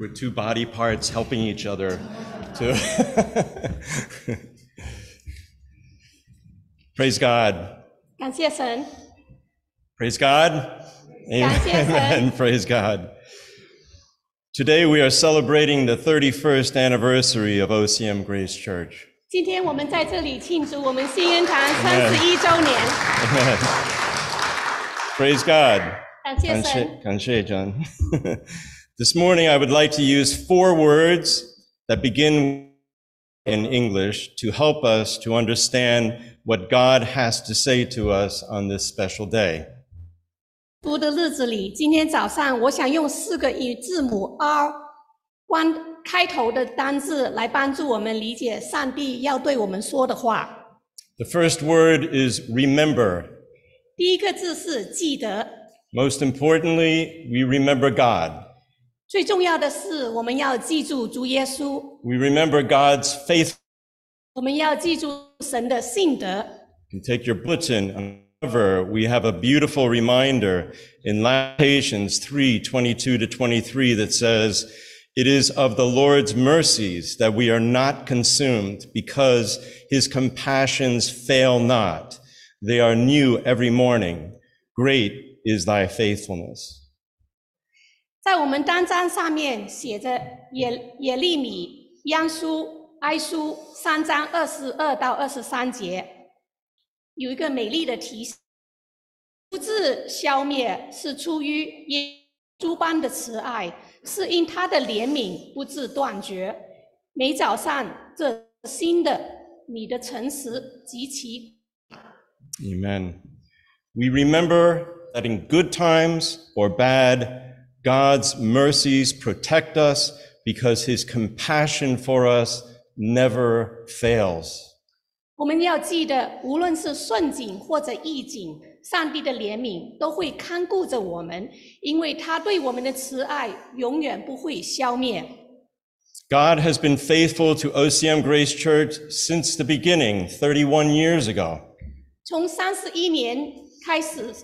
with two body parts helping each other to praise God. Praise God. Amen. Praise God. Today we are celebrating the 31st anniversary of OCM Grace Church. 今天我们在这里庆祝我们新恩堂三十一周年， Praise God. 感谢神。 Kanche, John. This morning I would like to use four words that begin in English to help us to understand what God has to say to us on this special day. 读的日子里，今天早上我想用四个以字母 R 关开头的单字来帮助我们理解上帝要对我们说的话。 The first word is remember. 第一个字是记得， Most importantly, we remember God. 最重要的是我们要记住主耶稣， We remember God's faith. 我们要记住神的信德。 You take your bulletin on the cover. We have a beautiful reminder in Lamentations 3, 22 to 23 that says, It is of the Lord's mercies that we are not consumed because his compassions fail not. They are new every morning. Great is thy faithfulness. 在我们单张上面写着耶耶利米、央书、哀书三章二十二到二十三节， 有一个美丽的提示：不致消灭，是出于耶稣般的慈爱，是因他的怜悯不致断绝。每早上这新的，你的诚实极其 Amen. We remember that in good times or bad, God's mercies protect us because his compassion for us never fails. 我们要记得，无论是顺境或者逆境，上帝的怜悯都会看顾着我们，因为他对我们的慈爱永远不会消灭。God has been faithful to OCM Grace Church since the beginning, 31 years ago. 从三十一年开始，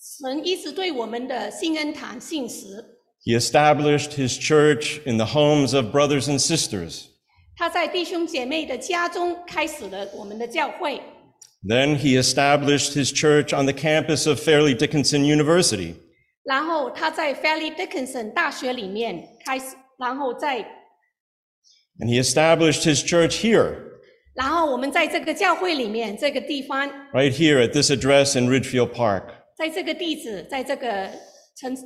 神一直对我们的信恩堂信实。He established his church in the homes of brothers and sisters. 他在弟兄姐妹的家中开始了我们的教会。Then he established his church on the campus of Fairleigh Dickinson University. 然后他在 Fairleigh Dickinson 大学里面开始，然后在 he established his church here, 然后我们在这个教会里面这个地方，right here at this address in Ridgefield Park. 在这个地址，在这个城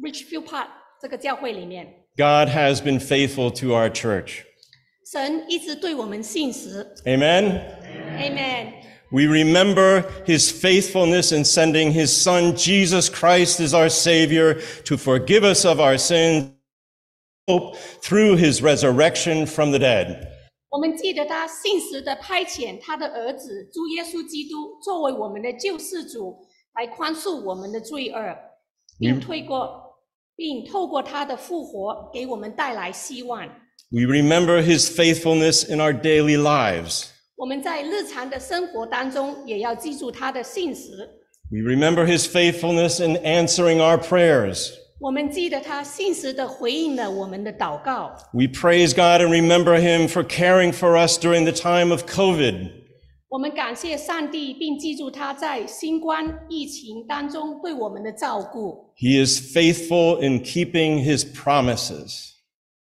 Ridgefield Park 这个教会里面，God has been faithful to our church. 神一直对我们信实。 Amen. Amen。 We remember his faithfulness in sending his son Jesus Christ as our savior to forgive us of our sins hope through his resurrection from the dead. 我们记得他信实的派遣他的儿子主耶稣基督作为我们的救世主，来宽恕我们的罪恶，并推过，并透过他的复活给我们带来希望。 We remember his faithfulness in our daily lives. 我们在日常的生活当中也要记住他的信实。 We remember his faithfulness in answering our prayers. 我们记得他信实的回应了我们的祷告。 We praise God and remember him for caring for us during the time of COVID. 我们感谢上帝，并记住他在新冠疫情当中对我们的照顾。 He is faithful in keeping his promises.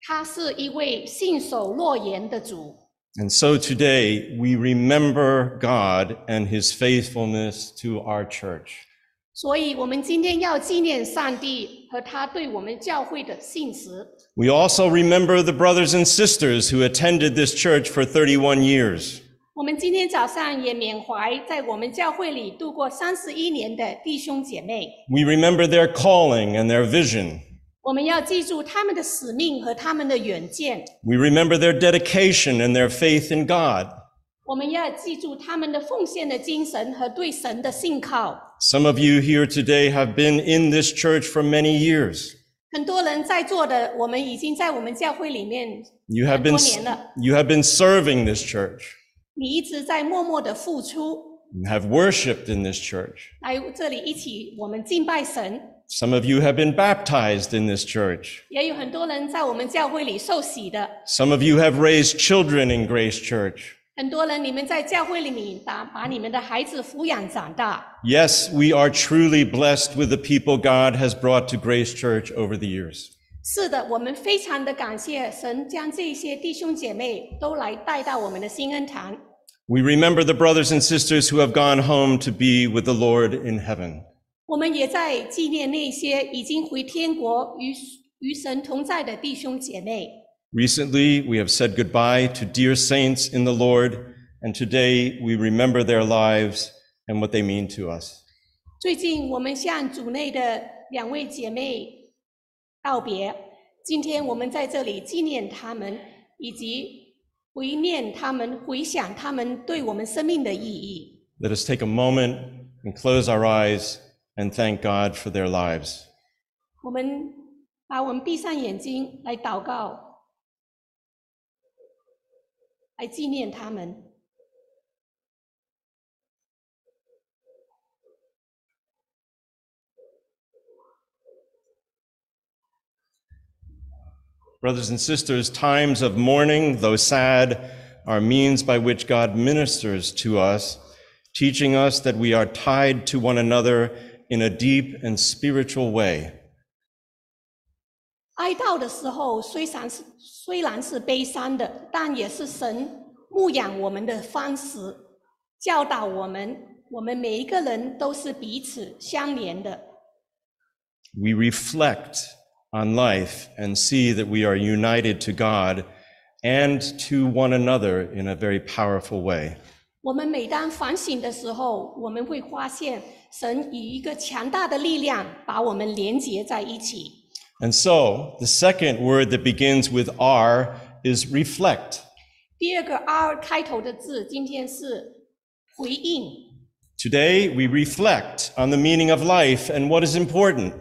他是一位信守诺言的主。 And so today we remember God and his faithfulness to our church. 所以，我们今天要纪念上帝和他对我们教会的信实。 We also remember the brothers and sisters who attended this church for 31 years. 我们今天早上也缅怀在我们教会里度过三十一年的弟兄姐妹。 We remember their calling and their vision. 我们要记住他们的使命和他们的远见。 We remember their dedication and their faith in God. 我们要记住他们的奉献的精神和对神的信靠。 Some of you here today have been in this church for many years. 很多人在座的，我们已经在我们教会里面 You have 很 been, 多年了， you have been serving this church 你一直在默默的付出， and have worshiped in this church. 来这里一起我们敬拜神。 Some of you have been baptized in this church. 也有很多人在我们教会里受洗的， Some of you have raised children in Grace Church. 很多人你们在教会里面把把你们的孩子抚养长大。 Yes, we are truly blessed with the people God has brought to Grace Church over the years. 是的，我们非常的感谢神将这些弟兄姐妹都来带到我们的新恩堂。 We remember the brothers and sisters who have gone home to be with the Lord in heaven. 我们也在纪念那些已经回天国与与神同在的弟兄姐妹。Recently, we have said goodbye to dear saints in the Lord, and today we remember their lives and what they mean to us. 最近我们向组内的两位姐妹道别，今天我们在这里纪念他们，以及回念他们，回想他们对我们生命的意义。Let us take a moment and close our eyes and thank God for their lives. 我们把我们闭上眼睛来祷告，来纪念他们。 Brothers and sisters, times of mourning, though sad, are means by which God ministers to us, teaching us that we are tied to one another in a deep and spiritual way. 哀悼的时候，虽然是虽然是悲伤的，但也是神牧养我们的方式，教导我们，我们每一个人都是彼此相连的。 We reflect on life and see that we are united to God and to one another in a very powerful way. 我们每当反省的时候，我们会发现 神以一个强大的力量把我们连结在一起。 And so, the second word that begins with R is reflect. 第二个 R 开头的字，今天是回应。 Today, we reflect on the meaning of life and what is important.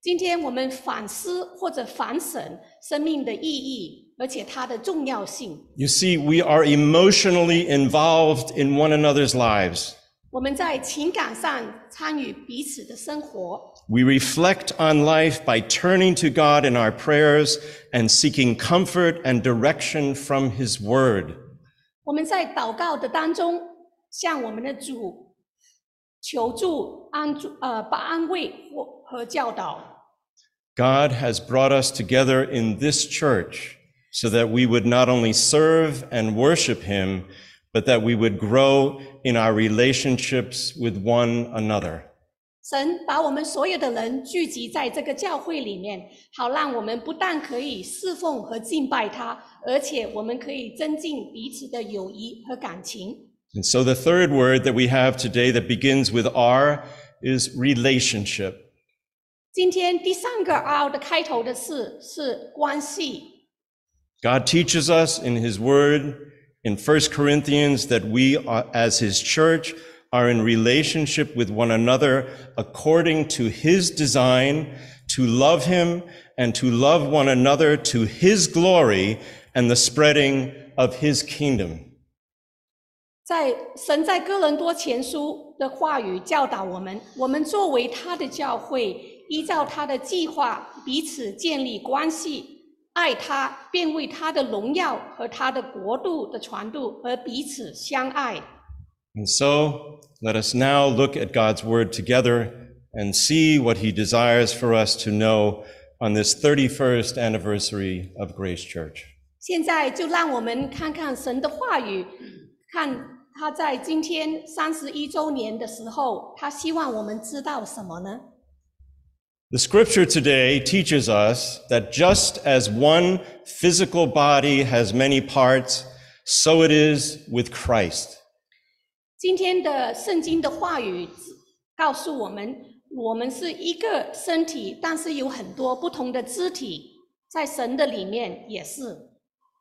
今天我们反思或者反省生命的意义，而且它的重要性。 You see, we are emotionally involved in one another's lives. 我们在情感上参与彼此的生活， We reflect on life by turning to God in our prayers and seeking comfort and direction from His Word. 我们在祷告的当中向我们的主求助、安助呃，把安慰或和教导。 God has brought us together in this church so that we would not only serve and worship Him, but that we would grow in our relationships with one another. 神把我们所有的人聚集在这个教会里面，好让我们不但可以侍奉和敬拜他，而且我们可以增进彼此的友谊和感情。 And so the third word that we have today that begins with R is relationship. 今天第三个 R 的开头的字是关系。 God teaches us in His Word in 1 Corinthians that we, are, as His church, are in relationship with one another according to His design to love Him and to love one another to His glory and the spreading of His kingdom. 在神在哥伦多前书的话语教导我们，我们作为他的教会，依照他的计划彼此建立关系， 爱他，便为他的荣耀和他的国度的传度而彼此相爱。And so let us now look at God's Word together and see what He desires for us to know on this 31st anniversary of Grace Church. 现在就让我们看看神的话语，看他在今天三十一周年的时候，他希望我们知道什么呢？The scripture today teaches us that just as one physical body has many parts, so it is with Christ. 今天的圣经的话语告诉我们，我们是一个身体，但是有很多不同的肢体，在神的里面也是。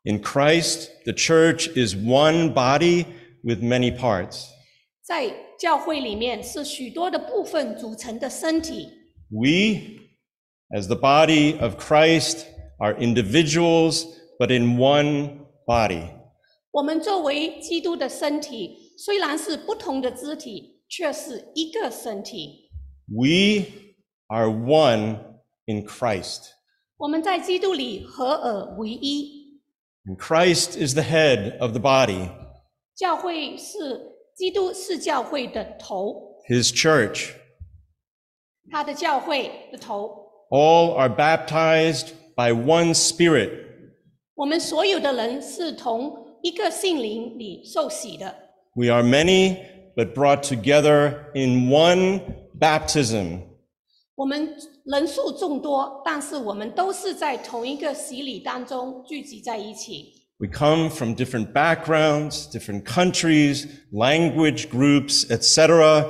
In Christ, the church is one body with many parts. 在教会里面是许多的部分组成的身体。 We, As the body of Christ are individuals, but in one body. 我们作为基督的身体，虽然是不同的肢体，却是一个身体。 We are one in Christ. 我们在基督里合而为一。 And Christ is the head of the body, 教会是基督是教会的头， his church. 他的教会的头。 All are baptized by one Spirit. 我们所有的人是同一个性灵里受洗的。 We are many, but brought together in one baptism. 我们人数众多，但是我们都是在同一个洗礼当中聚集在一起。 We come from different backgrounds, different countries, language groups, etc.,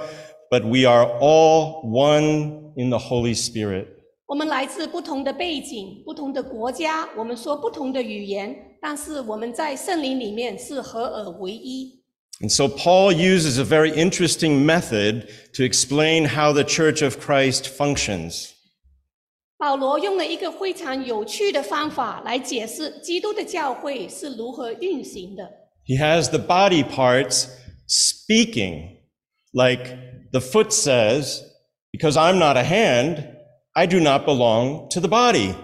but we are all one in the Holy Spirit. 我们来自不同的背景、不同的国家，我们说不同的语言，但是我们在圣灵里面是合而为一。 And so Paul uses a very interesting method to explain how the Church of Christ functions. 保罗用了一个非常有趣的方法来解释基督的教会是如何运行的。 He has the body parts speaking, like the foot says, because I'm not a hand, I do not belong to the body.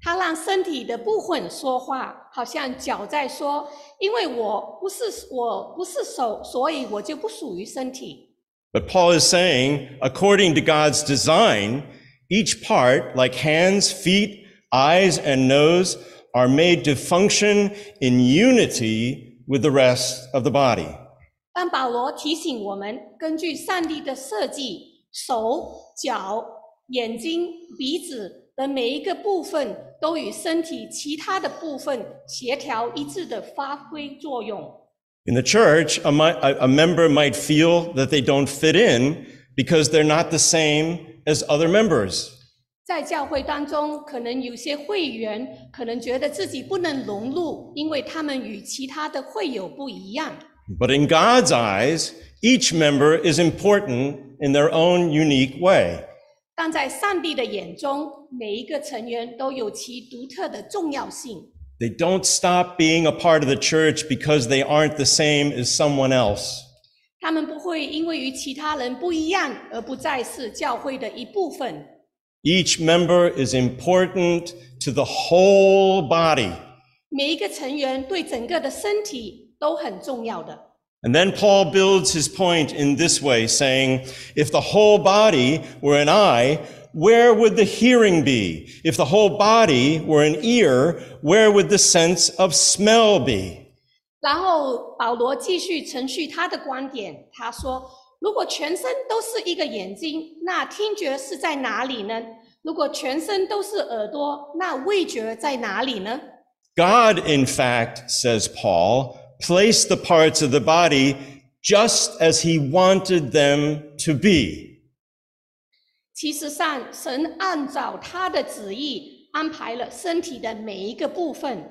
他让身体的部分说话，好像脚在说：“因为我不是我不是手，所以我就不属于身体。” But Paul is saying, according to God's design, each part, like hands, feet, eyes, and nose, are made to function in unity with the rest of the body. 但保罗提醒我们，根据上帝的设计，手、脚、眼睛、鼻子的每一个部分都与身体其他的部分协调一致的发挥作用。In the church, a, a member might feel that they don't fit in because they're not the same as other members. 在教会当中，可能有些会员可能觉得自己不能融入，因为他们与其他的会友不一样。But in God's eyes, each member is important in their own unique way. 但在上帝的眼中，每一个成员都有其独特的重要性。 They don't stop being a part of the church because they aren't the same as someone else. 他们不会因为与其他人不一样而不再是教会的一部分。 Each member is important to the whole body. 每一个成员对整个的身体 都很重要的。 And then Paul builds his point in this way, saying, if the whole body were an eye, where would the hearing be? If the whole body were an ear, where would the sense of smell be? 然后保罗继续程序他的观点，他说：“如果全身都是一个眼睛，那听觉是在哪里呢？如果全身都是耳朵，那味觉在哪里呢？” God, in fact, says Paul, placed the parts of the body just as he wanted them to be. 其实上，神按照他的旨意安排了身体的每一个部分，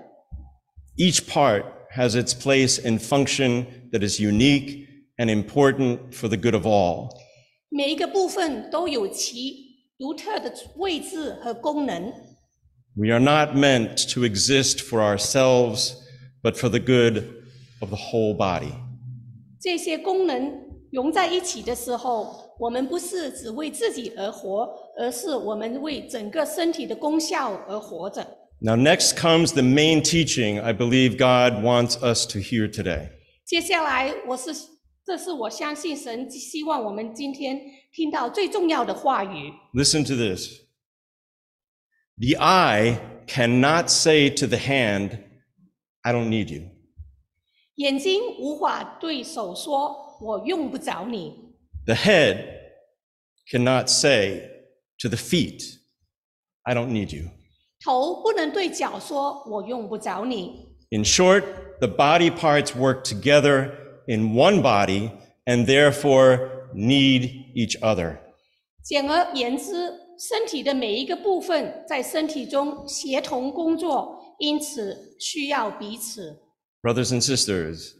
Each part has its place and function that is unique and important for the good of all. 每一个部分都有其独特的位置和功能。 We are not meant to exist for ourselves, but for the good of the whole body. 这些功能融在一起的时候，我们不是只为自己而活，而是我们为整个身体的功效而活着。 Now, next comes the main teaching I believe God wants us to hear today. 接下来，我是这是我相信神希望我们今天听到最重要的话语。 Listen to this. The eye cannot say to the hand, I don't need you. 眼睛无法对手说：“我用不着你。 The head cannot say to the feet, I don't need you. ”头不能对脚说：“我用不着你。 In short, the body parts work together in one body and therefore need each other. ”简而言之，身体的每一个部分在身体中协同工作，因此需要彼此。 Brothers and sisters,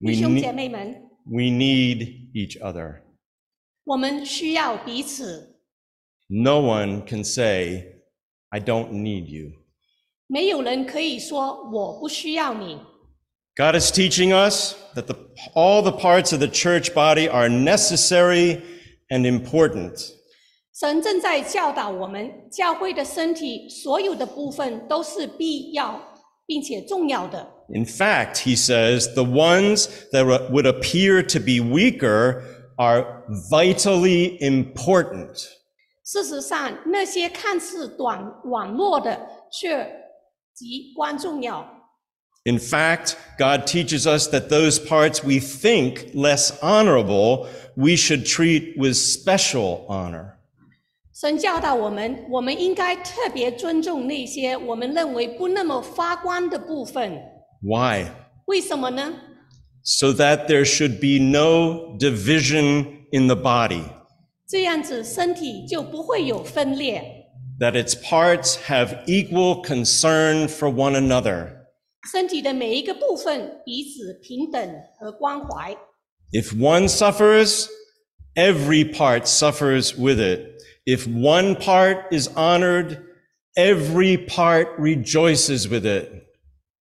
弟 we 兄姐 need, 妹们， we need each other. 我们需要彼此。 no one can say, I don't need you. 没有人可以说我不需要你。 God is teaching us that the, all the parts of the church body are necessary and important. 神正在教导我们，教会的身体所有的部分都是必要并且重要的。 In fact, he says, the ones that would appear to be weaker are vitally important. 事实上，那些看似短软弱的，却极关重要。 In fact, God teaches us that those parts we think less honorable, we should treat with special honor. 神教导我们，我们应该特别尊重那些我们认为不那么发光的部分。 Why? 为什么呢？ So that there should be no division in the body, 这样子身体就不会有分裂， that its parts have equal concern for one another. 身体的每一个部分彼此平等和关怀。 If one suffers, every part suffers with it. If one part is honored, every part rejoices with it.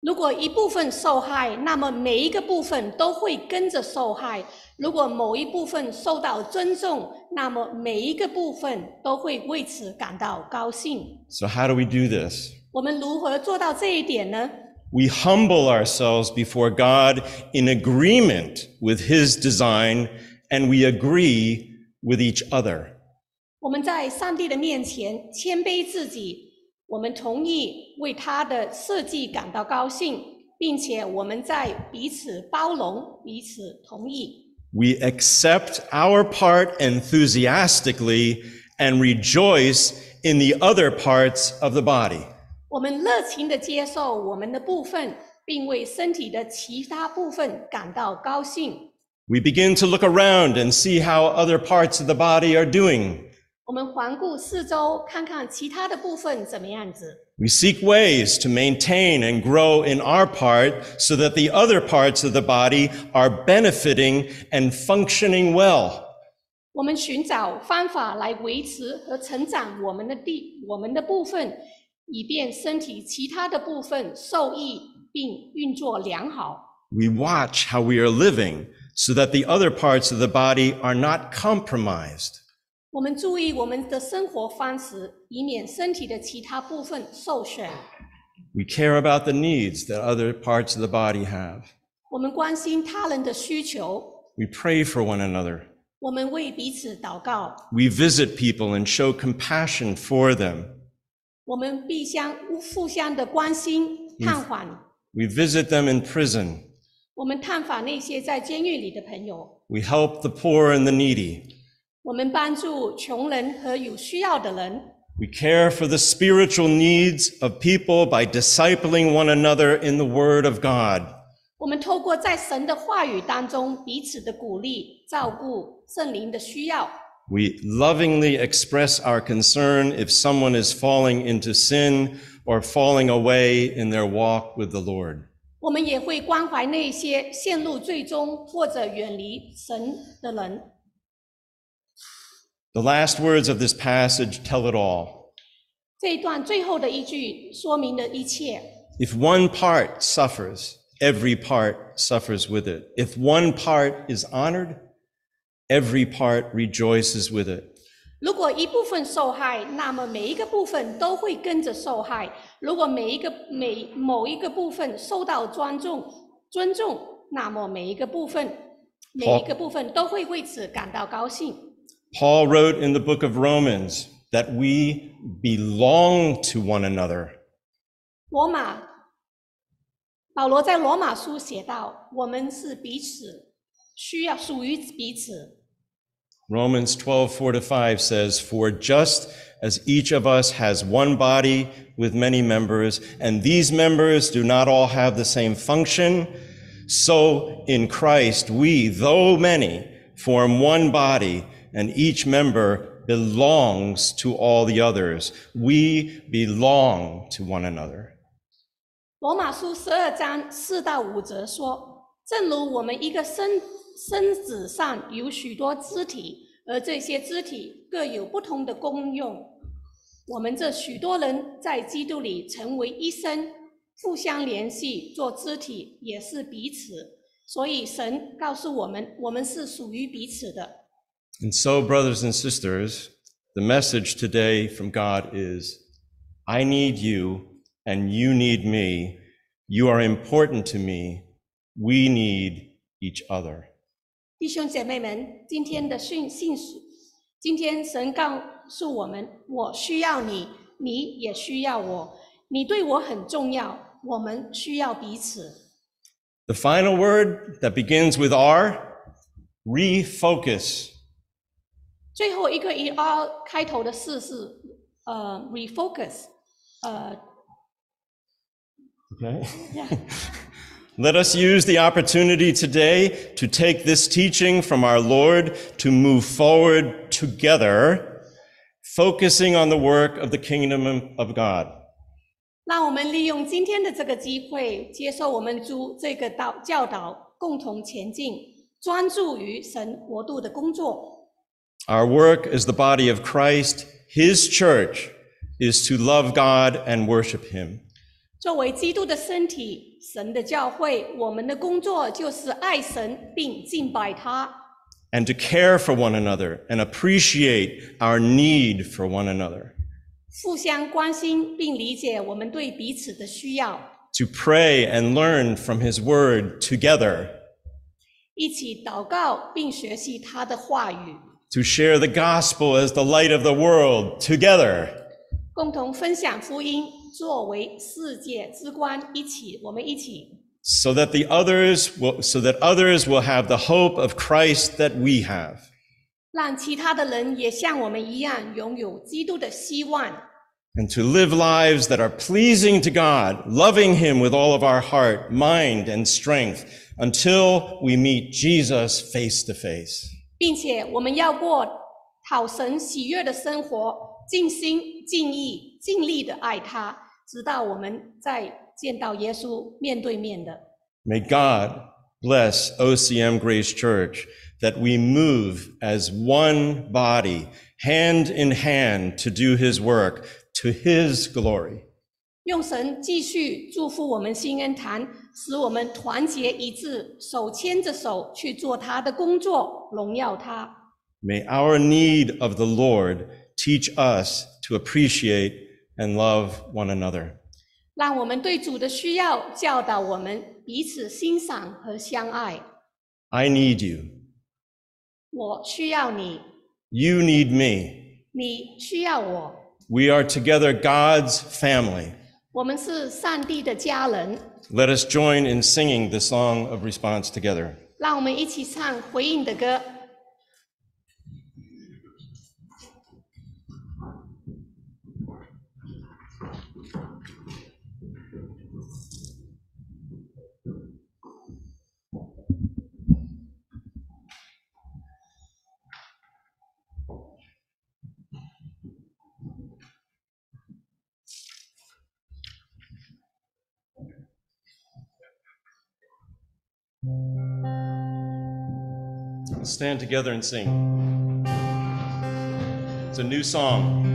如果一部分受害，那么每一个部分都会跟着受害；如果某一部分受到尊重，那么每一个部分都会为此感到高兴。So how do we do this? 我们如何做到这一点呢？We humble ourselves before God in agreement with his design and we agree with each other. 我们在上帝的面前谦卑自己，我们同意为他的设计感到高兴，并且我们在彼此包容、彼此同意。 We accept our part enthusiastically and rejoice in the other parts of the body. 我们热情地接受我们的部分，并为身体的其他部分感到高兴。 We begin to look around and see how other parts of the body are doing. 我们环顾四周，看看其他的部分怎么样子。 We seek ways to maintain and grow in our part so that the other parts of the body are benefiting and functioning well. 我们寻找方法来维持和成长我们的地，我们的部分，以便身体其他的部分受益并运作良好。 We watch how we are living so that the other parts of the body are not compromised. 我们注意我们的生活方式，以免身体的其他部分受损。 We care about the needs that other parts of the body have. 我们关心他人的需求， We pray for one another. 我们为彼此祷告， We visit people and show compassion for them. 我们必相互相的关心探访。 We visit them in prison. 我们探访那些在监狱里的朋友， We help the poor and the needy. 我们帮助穷人和有需要的人。 We care for the spiritual needs of people by discipling one another in the Word of God. 我们透过在神的话语当中彼此的鼓励、照顾圣灵的需要。 We lovingly express our concern if someone is falling into sin or falling away in their walk with the Lord. 我们也会关怀那些陷入最终或者远离神的人。 The last words of this passage tell it all. 这一段最后的一句说明了一切。 If one part suffers, every part suffers with it. If one part is honored, every part rejoices with it. 如果一部分受害，那么每一个部分都会跟着受害；如果每一个每某一个部分受到尊重尊重，那么每一个部分每一个部分都会为此感到高兴。 Paul wrote in the book of Romans that we belong to one another. 罗马，保罗在罗马书写道：“我们是彼此需要，属于彼此。” Romans 12, 4 to 5 says, For just as each of us has one body with many members, and these members do not all have the same function, so in Christ we, though many, form one body, and each member belongs to all the others. We belong to one another. 罗马书十二章四到五节说：“正如我们一个身身子上有许多肢体，而这些肢体各有不同的功用。我们这许多人在基督里成为一身，互相联系，做肢体也是彼此。所以神告诉我们，我们是属于彼此的。And so, brothers and sisters, the message today from God is I need you and you need me. You are important to me. We need each other. 弟兄姐妹们，今天的讯信息，今天神告诉我们：我需要你，你也需要我，你对我很重要，我们需要彼此。 The final word that begins with R refocus. 最后一个以 R 开头的四是呃 refocus，呃 Okay. yeah Let us use the opportunity today to take this teaching from our Lord to move forward together, focusing on the work of the kingdom of God. 让我们利用今天的这个机会，接受我们主这个导教导，共同前进，专注于神国度的工作。Our work as the body of Christ, His church, is to love God and worship Him. 作为基督的身体，神的教会，我们的工作就是爱神并敬拜他， and to care for one another and appreciate our need for one another, 互相关心并理解我们对彼此的需要， to pray and learn from His Word together, 一起祷告并学习他的话语， to share the gospel as the light of the world together, 共同分享福音，作为世界之光，一起我们一起， so that the others will, so that others will have the hope of Christ that we have. 让其他的人也像我们一样拥有基督的希望， And to live lives that are pleasing to God, loving Him with all of our heart, mind, and strength until we meet Jesus face to face. 并且我们要过讨神喜悦的生活，尽心尽意尽力的爱他，直到我们再见到耶稣面对面的。 May God bless OCM Grace Church that we move as one body, hand in hand to do His work to His glory. 用神继续祝福我们新恩堂，使我们团结一致，手牵着手去做他的工作，荣耀他。 May our need of the Lord teach us to appreciate and love one another. 让我们对主的需要教导我们彼此欣赏和相爱。 I need you. 我需要你， You need me. 你需要我。 We are together God's family. 我们是上帝的家人，Let us join in singing the song of response together. 让我们一起唱回应的歌。Let's stand together and sing. It's a new song.